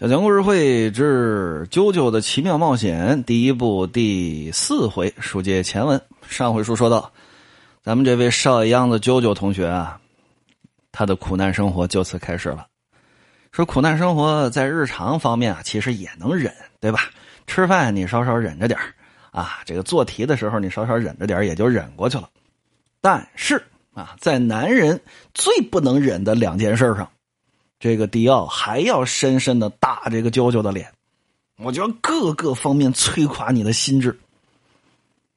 小强故事会之《啾啾的奇妙冒险》第一部第四回，书接前文。上回书说到，咱们这位少爷样的啾啾同学啊，他的苦难生活就此开始了。说苦难生活在日常方面啊，其实也能忍，对吧？吃饭你稍稍忍着点啊，这个做题的时候你稍稍忍着点也就忍过去了。但是啊，在男人最不能忍的两件事上。这个迪奥还要深深的打这个娇娇的脸，我觉得各个方面摧垮你的心智。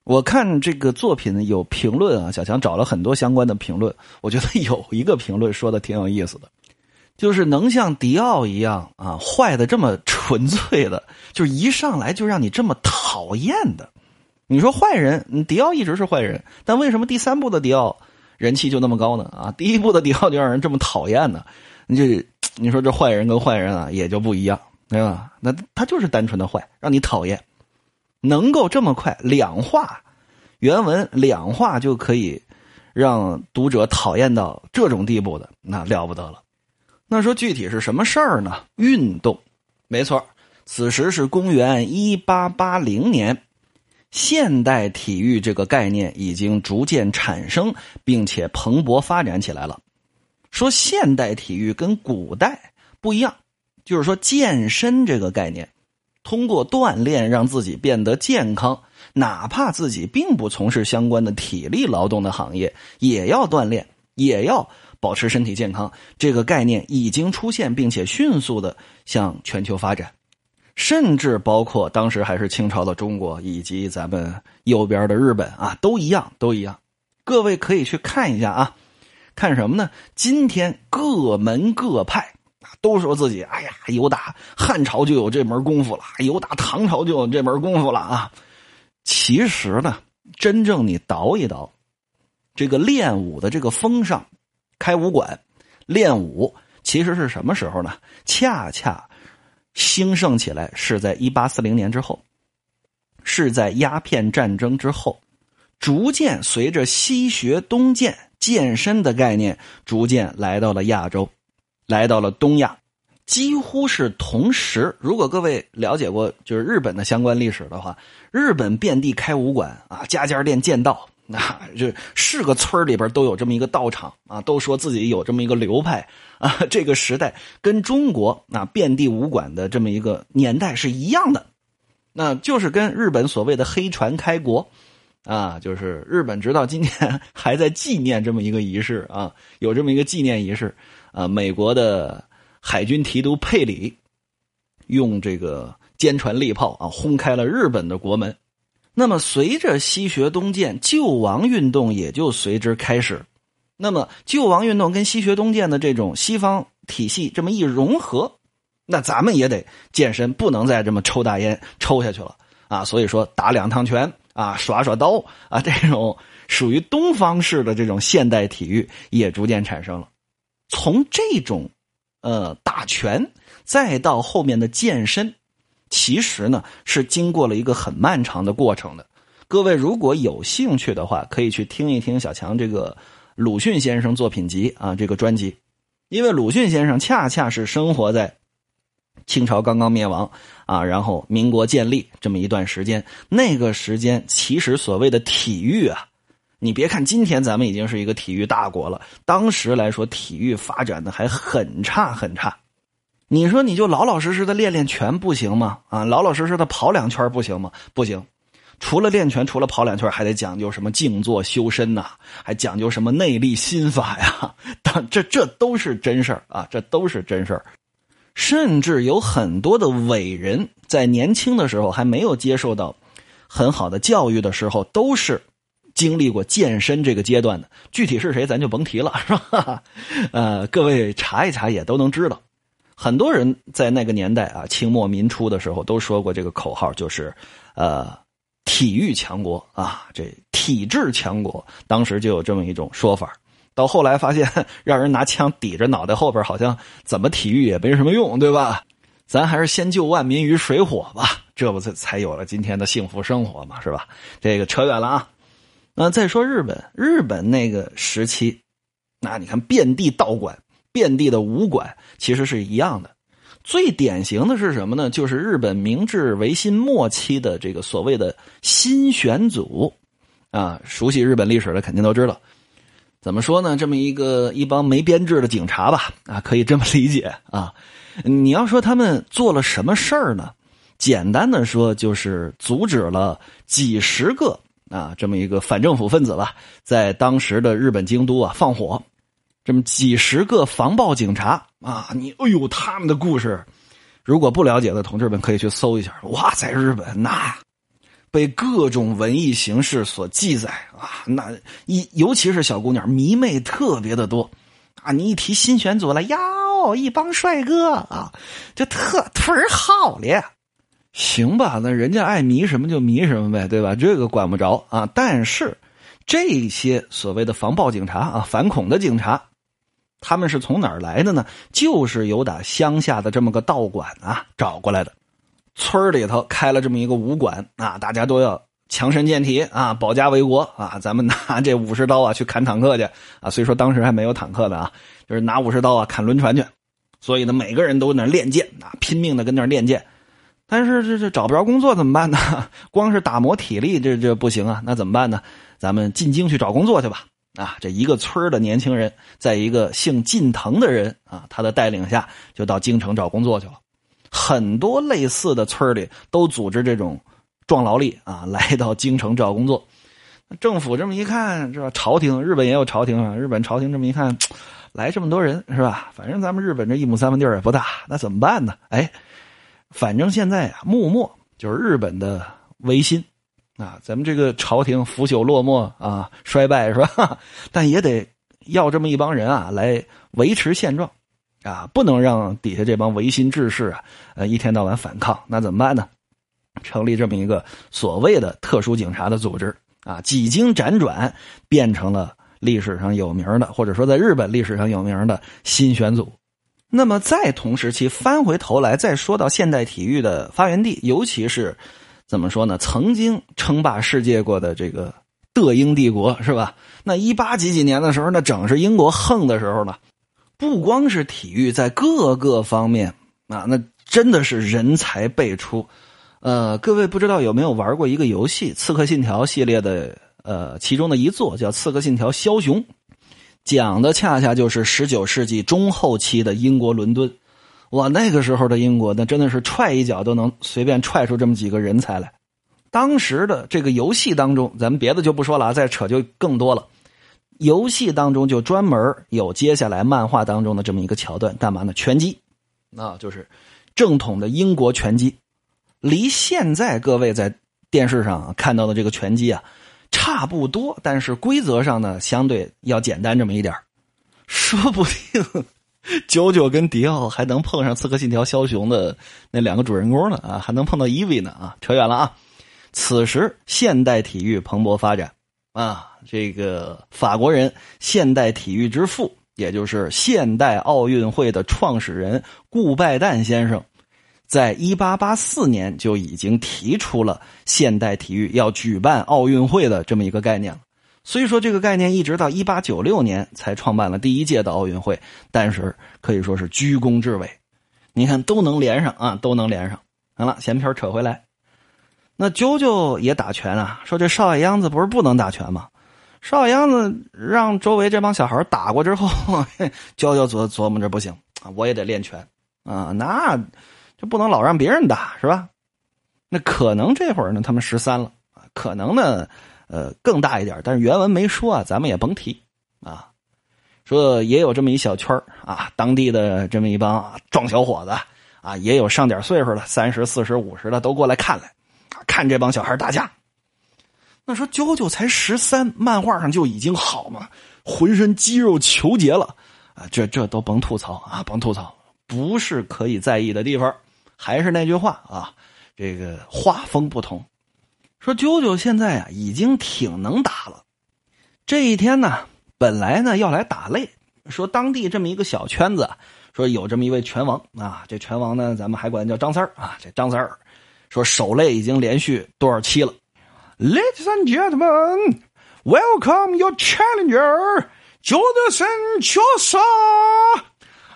我看这个作品有评论啊，小强找了很多相关的评论，我觉得有一个评论说的挺有意思的，就是能像迪奥一样啊坏的这么纯粹的，就是一上来就让你这么讨厌的。你说坏人，迪奥一直是坏人，但为什么第三部的迪奥人气就那么高呢？啊，第一部的迪奥就让人这么讨厌呢？你这。你说这坏人跟坏人啊，也就不一样，对吧？那他就是单纯的坏，让你讨厌。能够这么快两话，原文两话就可以让读者讨厌到这种地步的，那了不得了。那说具体是什么事儿呢？运动，没错。此时是公元一八八零年，现代体育这个概念已经逐渐产生，并且蓬勃发展起来了。说现代体育跟古代不一样，就是说健身这个概念，通过锻炼让自己变得健康，哪怕自己并不从事相关的体力劳动的行业，也要锻炼，也要保持身体健康。这个概念已经出现，并且迅速的向全球发展，甚至包括当时还是清朝的中国以及咱们右边的日本啊，都一样，都一样。各位可以去看一下啊。看什么呢？今天各门各派都说自己，哎呀，有打汉朝就有这门功夫了，有打唐朝就有这门功夫了啊！其实呢，真正你倒一倒，这个练武的这个风尚，开武馆练武，其实是什么时候呢？恰恰兴盛起来是在一八四零年之后，是在鸦片战争之后，逐渐随着西学东渐。健身的概念逐渐来到了亚洲，来到了东亚，几乎是同时。如果各位了解过就是日本的相关历史的话，日本遍地开武馆啊，家家练剑道，那 就是个村里边都有这么一个道场啊，都说自己有这么一个流派啊。这个时代跟中国啊遍地武馆的这么一个年代是一样的，那就是跟日本所谓的黑船开国。啊，就是日本直到今天 还在纪念这么一个仪式啊，有这么一个纪念仪式啊。美国的海军提督佩里用这个坚船利炮啊轰开了日本的国门。那么随着西学东渐，救亡运动也就随之开始。那么救亡运动跟西学东渐的这种西方体系这么一融合，那咱们也得健身，不能再这么抽大烟抽下去了啊。所以说打两趟拳。啊，耍耍刀啊，这种属于东方式的这种现代体育也逐渐产生了。从这种呃打拳，再到后面的健身，其实呢是经过了一个很漫长的过程的。各位如果有兴趣的话，可以去听一听小强这个鲁迅先生作品集啊这个专辑，因为鲁迅先生恰恰是生活在。清朝刚刚灭亡啊，然后民国建立这么一段时间，那个时间其实所谓的体育啊，你别看今天咱们已经是一个体育大国了，当时来说体育发展的还很差很差。你说你就老老实实的练练拳不行吗？啊，老老实实的跑两圈不行吗？不行，除了练拳，除了跑两圈，还得讲究什么静坐修身呐，还讲究什么内力心法呀？当这这都是真事儿啊，这都是真事儿。甚至有很多的伟人，在年轻的时候还没有接受到很好的教育的时候，都是经历过健身这个阶段的。具体是谁，咱就甭提了，是吧？呃，各位查一查也都能知道。很多人在那个年代啊，清末民初的时候都说过这个口号，就是呃，体育强国啊，这体质强国。当时就有这么一种说法。到后来发现，让人拿枪抵着脑袋后边，好像怎么体育也没什么用，对吧？咱还是先救万民于水火吧，这不才才有了今天的幸福生活嘛，是吧？这个扯远了啊。那再说日本，日本那个时期，那你看遍地道馆，遍地的武馆，其实是一样的。最典型的是什么呢？就是日本明治维新末期的这个所谓的新选组啊，熟悉日本历史的肯定都知道。怎么说呢？这么一个一帮没编制的警察吧，啊，可以这么理解啊。你要说他们做了什么事儿呢？简单的说，就是阻止了几十个啊这么一个反政府分子吧，在当时的日本京都啊放火。这么几十个防暴警察啊，你哎呦，他们的故事，如果不了解的同志们可以去搜一下。哇，在日本那被各种文艺形式所记载啊，那一尤其是小姑娘迷妹特别的多啊。你一提新选组了，哟，一帮帅哥啊，就特腿儿好咧。行吧，那人家爱迷什么就迷什么呗，对吧？这个管不着啊。但是这些所谓的防暴警察啊，反恐的警察。他们是从哪儿来的呢？就是由打乡下的这么个道馆啊找过来的。村里头开了这么一个武馆啊，大家都要强身健体啊，保家卫国啊。咱们拿这武士刀啊去砍坦克去啊。虽说当时还没有坦克的啊，就是拿武士刀啊砍轮船去。所以呢，每个人都那练剑啊，拼命的跟那练剑。但是这这找不着工作怎么办呢？光是打磨体力这这不行啊。那怎么办呢？咱们进京去找工作去吧。啊，这一个村的年轻人，在一个姓近藤的人啊，他的带领下，就到京城找工作去了。很多类似的村里都组织这种壮劳力啊，来到京城找工作。政府这么一看，是吧朝廷日本也有朝廷啊，日本朝廷这么一看，来这么多人是吧？反正咱们日本这一亩三分地也不大，那怎么办呢？哎，反正现在啊，幕末就是日本的维新。啊，咱们这个朝廷腐朽落寞啊，衰败是吧？但也得要这么一帮人啊，来维持现状，啊，不能让底下这帮维新志士啊，呃，一天到晚反抗。那怎么办呢？成立这么一个所谓的特殊警察的组织啊，几经辗转，变成了历史上有名的，或者说在日本历史上有名的新选组。那么在同时期翻回头来，再说到现代体育的发源地，尤其是。怎么说呢？曾经称霸世界过的这个德英帝国是吧？那一八几几年的时候，那整是英国横的时候了。不光是体育，在各个方面啊，那真的是人才辈出。呃，各位不知道有没有玩过一个游戏《刺客信条》系列的呃其中的一座叫《刺客信条：枭雄》，讲的恰恰就是十九世纪中后期的英国伦敦。哇，那个时候的英国，那真的是踹一脚都能随便踹出这么几个人才来。当时的这个游戏当中，咱们别的就不说了啊，再扯就更多了。游戏当中就专门有接下来漫画当中的这么一个桥段，干嘛呢？拳击，那就是正统的英国拳击，离现在各位在电视上看到的这个拳击啊差不多，但是规则上呢相对要简单这么一点说不定。九九跟迪奥还能碰上《刺客信条：枭雄》的那两个主人公呢啊，还能碰到伊维呢啊，扯远了啊。此时现代体育蓬勃发展啊，这个法国人现代体育之父，也就是现代奥运会的创始人顾拜旦先生，在一八八四年就已经提出了现代体育要举办奥运会的这么一个概念了。所以说，这个概念一直到一八九六年才创办了第一届的奥运会，但是可以说是居功至伟。你看都能连上啊，都能连上。行了，闲篇扯回来，那啾啾也打拳啊。说这少爷秧子不是不能打拳吗？少爷央子让周围这帮小孩打过之后，啾啾琢琢磨着不行啊，我也得练拳啊，那就不能老让别人打是吧？那可能这会儿呢，他们十三了啊，可能呢。呃，更大一点，但是原文没说啊，咱们也甭提啊。说也有这么一小圈啊，当地的这么一帮壮小伙子啊，也有上点岁数的，三十四十五十的都过来看来，看这帮小孩打架。那说九九才十三，漫画上就已经好嘛，浑身肌肉虬结了啊，这这都甭吐槽啊，甭吐槽，不是可以在意的地方。还是那句话啊，这个画风不同。说九九现在啊已经挺能打了，这一天呢本来呢要来打擂，说当地这么一个小圈子，说有这么一位拳王啊，这拳王呢咱们还管叫张三啊，这张三说守擂已经连续多少期了？Ladies and gentlemen, welcome your challenger, Jordan Chosa.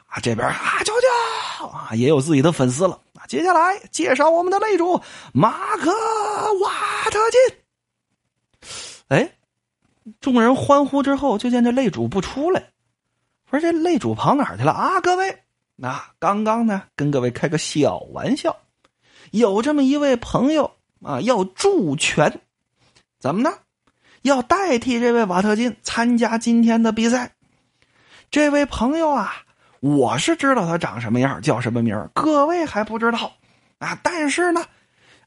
啊，这边啊，舅舅啊，也有自己的粉丝了。啊，接下来介绍我们的擂主马克瓦特金。哎，众人欢呼之后，就见这擂主不出来。说这擂主跑哪儿去了啊？各位，那刚刚呢，跟各位开个小玩笑，有这么一位朋友啊，要助拳，怎么呢？要代替这位瓦特金参加今天的比赛。这位朋友啊，我是知道他长什么样，叫什么名各位还不知道啊。但是呢，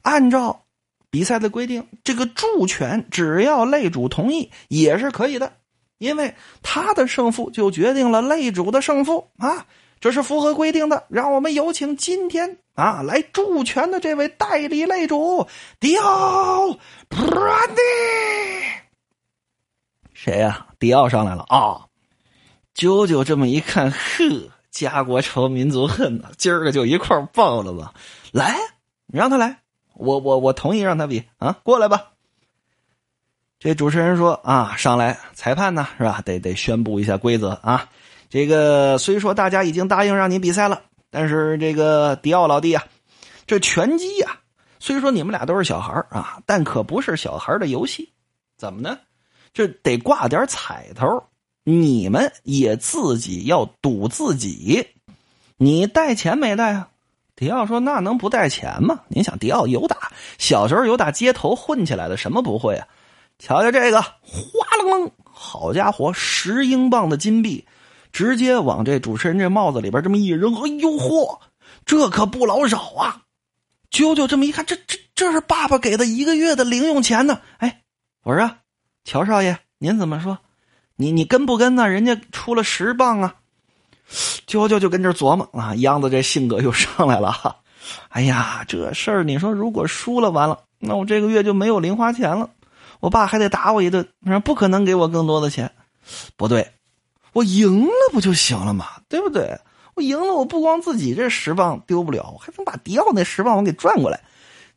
按照比赛的规定，这个助拳只要擂主同意也是可以的，因为他的胜负就决定了擂主的胜负啊，这是符合规定的。让我们有请今天啊来助拳的这位代理擂主迪奥·布兰迪。谁呀？迪奥上来了啊！九九这么一看，呵，家国仇，民族恨呐！今儿个就一块报了吧！来，你让他来，我我我同意让他比啊！过来吧。这主持人说啊，上来，裁判呢是吧？得得宣布一下规则啊。这个虽说大家已经答应让你比赛了，但是这个迪奥老弟啊，这拳击呀，虽说你们俩都是小孩啊，但可不是小孩的游戏。怎么呢？这得挂点彩头。你们也自己要赌自己，你带钱没带啊？迪奥说：“那能不带钱吗？您想，迪奥有打，小时候有打街头混起来的，什么不会啊？瞧瞧这个，哗楞楞，好家伙，十英镑的金币，直接往这主持人这帽子里边这么一扔，哎呦嚯，这可不老少啊！啾啾这么一看，这这这是爸爸给的一个月的零用钱呢。哎，我说，乔少爷，您怎么说？”你你跟不跟呢？人家出了十磅啊！娇娇就跟这琢磨啊，央子这性格又上来了哈。哎呀，这事儿你说如果输了完了，那我这个月就没有零花钱了，我爸还得打我一顿，不可能给我更多的钱。不对，我赢了不就行了嘛？对不对？我赢了，我不光自己这十磅丢不了，我还能把迪奥那十磅我给赚过来。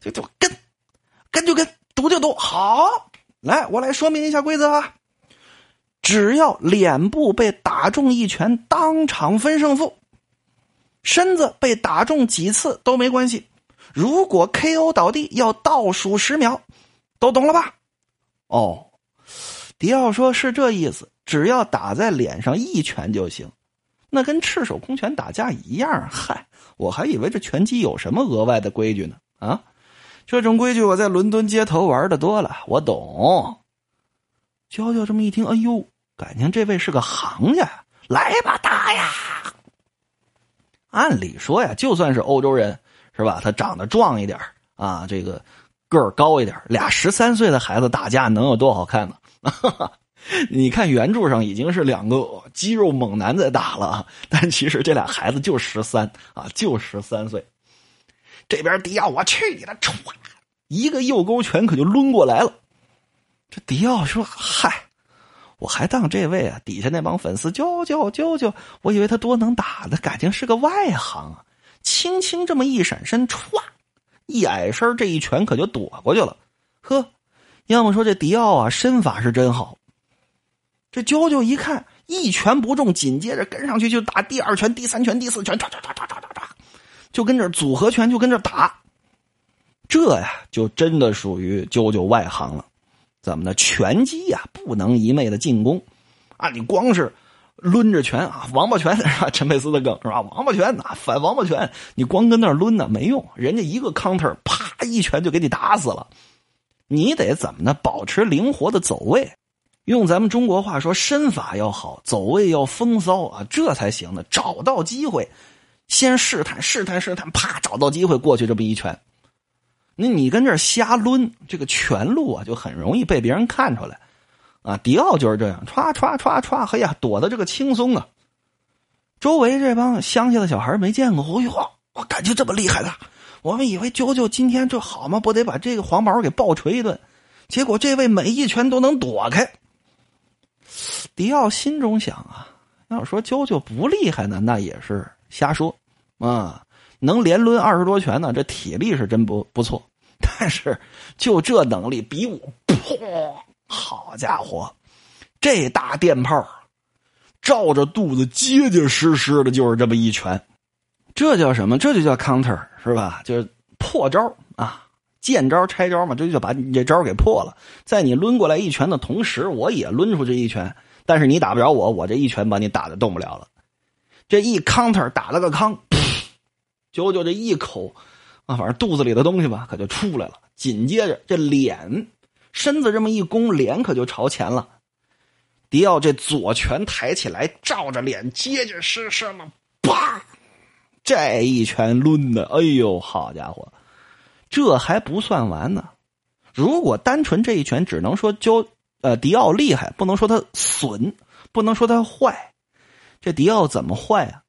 就就跟，跟就跟，赌就赌。好，来，我来说明一下规则啊。只要脸部被打中一拳，当场分胜负；身子被打中几次都没关系。如果 KO 倒地，要倒数十秒，都懂了吧？哦，迪奥说是这意思，只要打在脸上一拳就行。那跟赤手空拳打架一样。嗨，我还以为这拳击有什么额外的规矩呢？啊，这种规矩我在伦敦街头玩的多了，我懂。娇娇这么一听，哎呦！感情这位是个行家，来吧，打呀！按理说呀，就算是欧洲人，是吧？他长得壮一点啊，这个个儿高一点俩十三岁的孩子打架能有多好看呢？哈 哈 你看原著上已经是两个肌肉猛男在打了，但其实这俩孩子就十三啊，就十三岁。这边迪奥，我去你的，歘，一个右勾拳可就抡过来了。这迪奥说：“嗨。”我还当这位啊，底下那帮粉丝啾啾啾啾，我以为他多能打的，感情是个外行啊！轻轻这么一闪身，歘，一矮身，这一拳可就躲过去了。呵，要么说这迪奥啊，身法是真好。这啾啾一看一拳不中，紧接着跟上去就打第二拳、第三拳、第四拳，唰唰唰唰唰唰，就跟这组合拳就跟这打。这呀，就真的属于啾啾外行了。怎么的？拳击呀，不能一昧的进攻，啊，你光是抡着拳啊，王八拳 是吧？陈佩斯的梗是吧？王八拳啊，反王八拳，你光跟那抡呢没用，人家一个 counter，啪一拳就给你打死了。你得怎么呢？保持灵活的走位，用咱们中国话说，身法要好，走位要风骚啊，这才行呢。找到机会，先试探试探试探，啪，找到机会过去这么一拳。那你跟这瞎抡，这个拳路啊，就很容易被别人看出来，啊！迪奥就是这样，歘歘歘歘，嘿呀，躲的这个轻松啊！周围这帮乡下的小孩没见过，哎呦，我感觉这么厉害的，我们以为啾啾今天这好吗？不得把这个黄毛给暴锤一顿？结果这位每一拳都能躲开。迪奥心中想啊，要说啾啾不厉害呢，那也是瞎说啊。能连抡二十多拳呢，这体力是真不不错。但是就这能力，比我，砰！好家伙，这大电炮照着肚子结结实实的，就是这么一拳。这叫什么？这就叫 counter，是吧？就是破招啊，见招拆招嘛，这就把你这招给破了。在你抡过来一拳的同时，我也抡出这一拳，但是你打不着我，我这一拳把你打的动不了了。这一 counter 打了个康，九九这一口啊，反正肚子里的东西吧，可就出来了。紧接着这脸身子这么一弓，脸可就朝前了。迪奥这左拳抬起来，照着脸结结实实的，啪！这一拳抡的，哎呦，好家伙，这还不算完呢。如果单纯这一拳，只能说就呃迪奥厉害，不能说他损，不能说他坏。这迪奥怎么坏啊？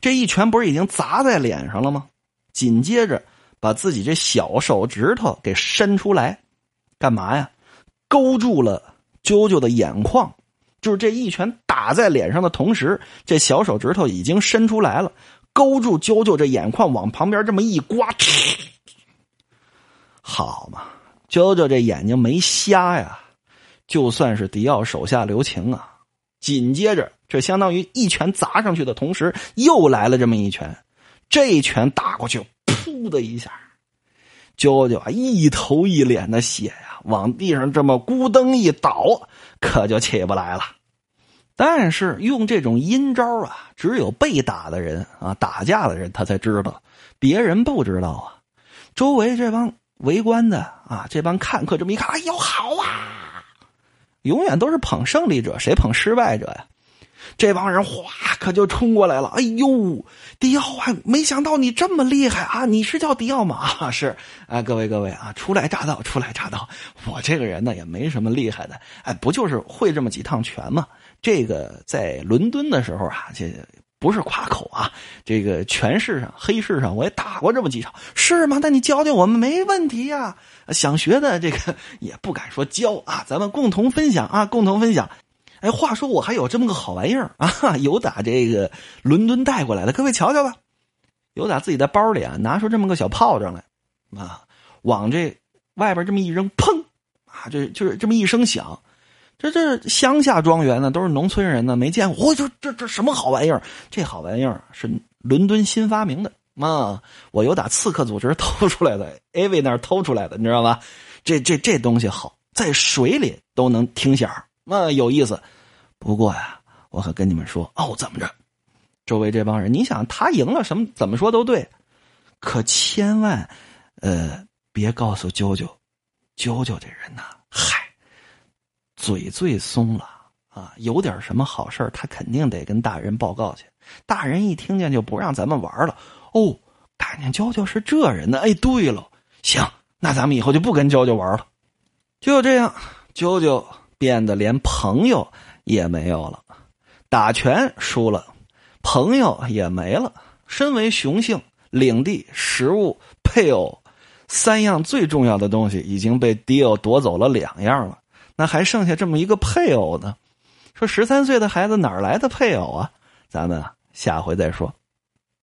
这一拳不是已经砸在脸上了吗？紧接着把自己这小手指头给伸出来，干嘛呀？勾住了啾啾的眼眶。就是这一拳打在脸上的同时，这小手指头已经伸出来了。勾住啾啾这眼眶，往旁边这么一刮，好嘛，啾啾这眼睛没瞎呀，就算是迪奥手下留情啊。紧接着，这相当于一拳砸上去的同时，又来了这么一拳，这一拳打过去，噗的一下，啾啾啊一头一脸的血呀，往地上这么咕噔一倒，可就起不来了。但是用这种阴招啊，只有被打的人啊，打架的人他才知道，别人不知道啊。周围这帮围观的啊，这帮看客这么一看，哎呦好啊！永远都是捧胜利者，谁捧失败者呀？这帮人哗，可就冲过来了。哎呦，迪奥啊，没想到你这么厉害啊！你是叫迪奥吗？是啊，各位各位啊，初来乍到，初来乍到。我这个人呢，也没什么厉害的，哎，不就是会这么几趟拳吗？这个在伦敦的时候啊，这不是夸口啊。这个全市上、黑市上，我也打过这么几场，是吗？那你教教我们没问题呀。想学的这个也不敢说教啊，咱们共同分享啊，共同分享。哎，话说我还有这么个好玩意儿啊，有打这个伦敦带过来的，各位瞧瞧吧。有打自己的包里啊，拿出这么个小炮仗来啊，往这外边这么一扔，砰啊，这就是这么一声响。这这乡下庄园呢，都是农村人呢，没见过。我这这这什么好玩意儿？这好玩意儿是伦敦新发明的啊！我有打刺客组织偷出来的，A V 那儿偷出来的，你知道吧？这这这东西好，在水里都能听响儿，有意思。不过呀，我可跟你们说哦，怎么着？周围这帮人，你想他赢了，什么怎么说都对，可千万呃别告诉啾啾，啾啾这人呐，嗨。嘴最松了啊，有点什么好事他肯定得跟大人报告去。大人一听见就不让咱们玩了。哦，看见娇娇是这人呢。哎，对了，行，那咱们以后就不跟娇娇玩了。就这样，啾啾变得连朋友也没有了，打拳输了，朋友也没了。身为雄性，领地、食物、配偶三样最重要的东西已经被迪奥夺走了两样了。那还剩下这么一个配偶呢？说十三岁的孩子哪来的配偶啊？咱们下回再说。